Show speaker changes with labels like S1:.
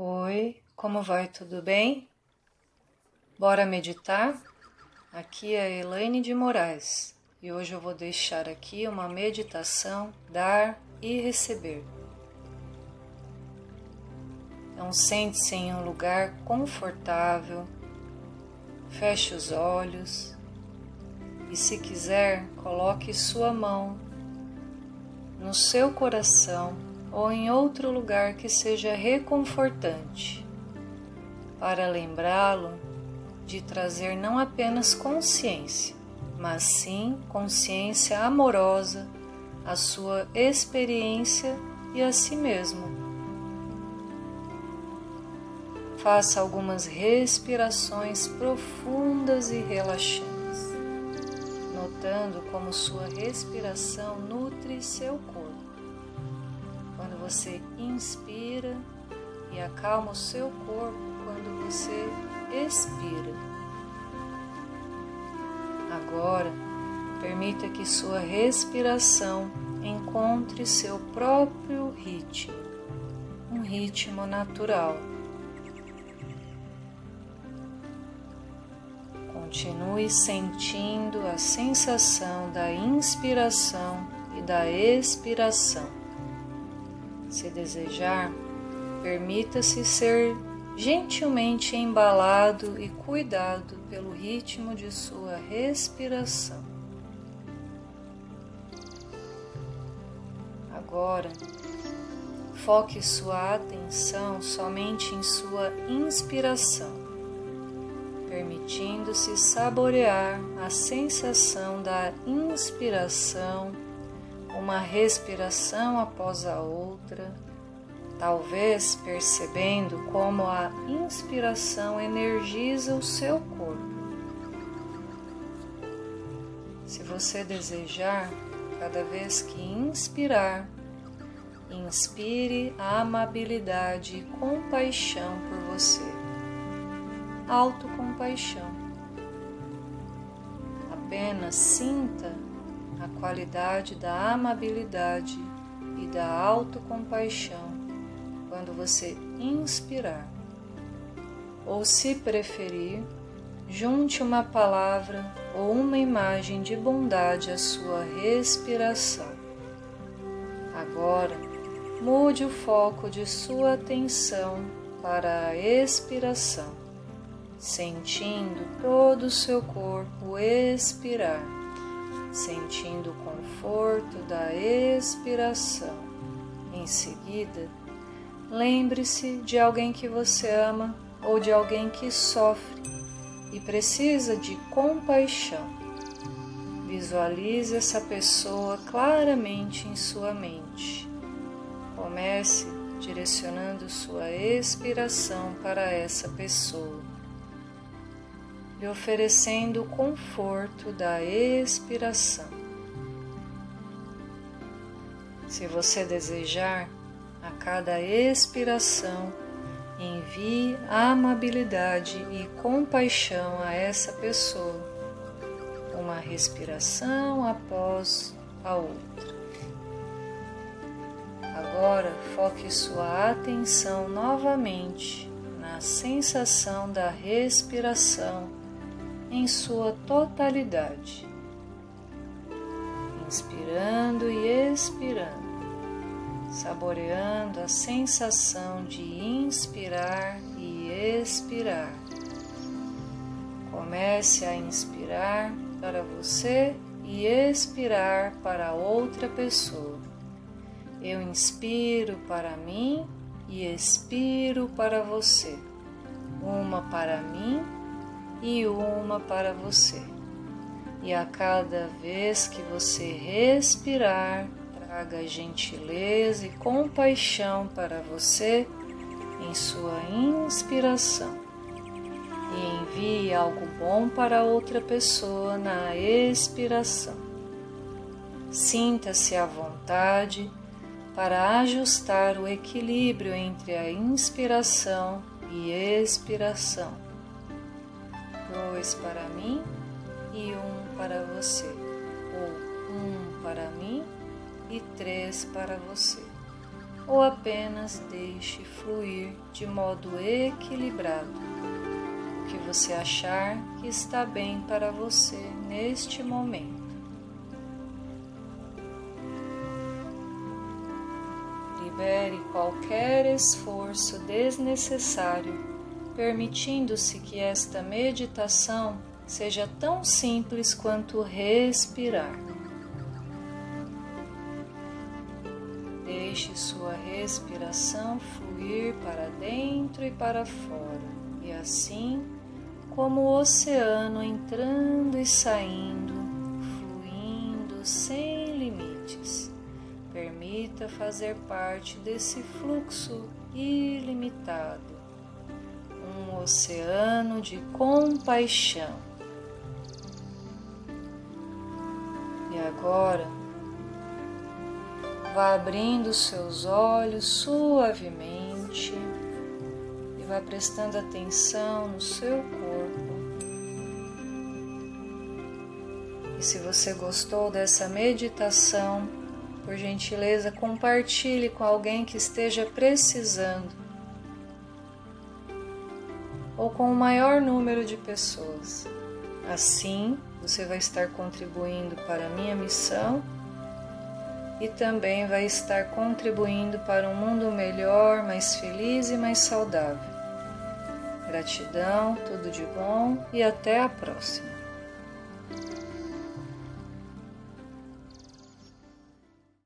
S1: Oi, como vai? Tudo bem? Bora meditar? Aqui é a Elaine de Moraes e hoje eu vou deixar aqui uma meditação dar e receber. Então sente-se em um lugar confortável, feche os olhos e se quiser coloque sua mão no seu coração ou em outro lugar que seja reconfortante, para lembrá-lo de trazer não apenas consciência, mas sim consciência amorosa à sua experiência e a si mesmo. Faça algumas respirações profundas e relaxantes, notando como sua respiração nutre seu corpo você inspira e acalma o seu corpo quando você expira. Agora, permita que sua respiração encontre seu próprio ritmo, um ritmo natural. Continue sentindo a sensação da inspiração e da expiração. Se desejar, permita-se ser gentilmente embalado e cuidado pelo ritmo de sua respiração. Agora, foque sua atenção somente em sua inspiração, permitindo-se saborear a sensação da inspiração uma respiração após a outra, talvez percebendo como a inspiração energiza o seu corpo. Se você desejar, cada vez que inspirar, inspire a amabilidade e compaixão por você. Autocompaixão. Apenas sinta a qualidade da amabilidade e da autocompaixão quando você inspirar. Ou, se preferir, junte uma palavra ou uma imagem de bondade à sua respiração. Agora, mude o foco de sua atenção para a expiração, sentindo todo o seu corpo expirar sentindo o conforto da expiração. Em seguida, lembre-se de alguém que você ama ou de alguém que sofre e precisa de compaixão. Visualize essa pessoa claramente em sua mente. Comece direcionando sua expiração para essa pessoa lhe oferecendo o conforto da expiração. Se você desejar, a cada expiração, envie amabilidade e compaixão a essa pessoa, uma respiração após a outra. Agora foque sua atenção novamente na sensação da respiração em sua totalidade, inspirando e expirando, saboreando a sensação de inspirar e expirar. Comece a inspirar para você e expirar para outra pessoa. Eu inspiro para mim e expiro para você. Uma para mim e uma para você. E a cada vez que você respirar, traga gentileza e compaixão para você em sua inspiração e envie algo bom para outra pessoa na expiração. Sinta-se à vontade para ajustar o equilíbrio entre a inspiração e expiração dois para mim e um para você, ou um para mim e três para você. ou apenas deixe fluir de modo equilibrado o que você achar que está bem para você neste momento. Libere qualquer esforço desnecessário, permitindo-se que esta meditação seja tão simples quanto respirar. Deixe sua respiração fluir para dentro e para fora, e assim como o oceano entrando e saindo, fluindo sem limites. Permita fazer parte desse fluxo ilimitado, oceano de compaixão. E agora, Vá abrindo seus olhos suavemente e vá prestando atenção no seu corpo. E se você gostou dessa meditação, por gentileza, compartilhe com alguém que esteja precisando ou com o maior número de pessoas. Assim, você vai estar contribuindo para a minha missão e também vai estar contribuindo para um mundo melhor, mais feliz e mais saudável. Gratidão, tudo de bom e até a próxima.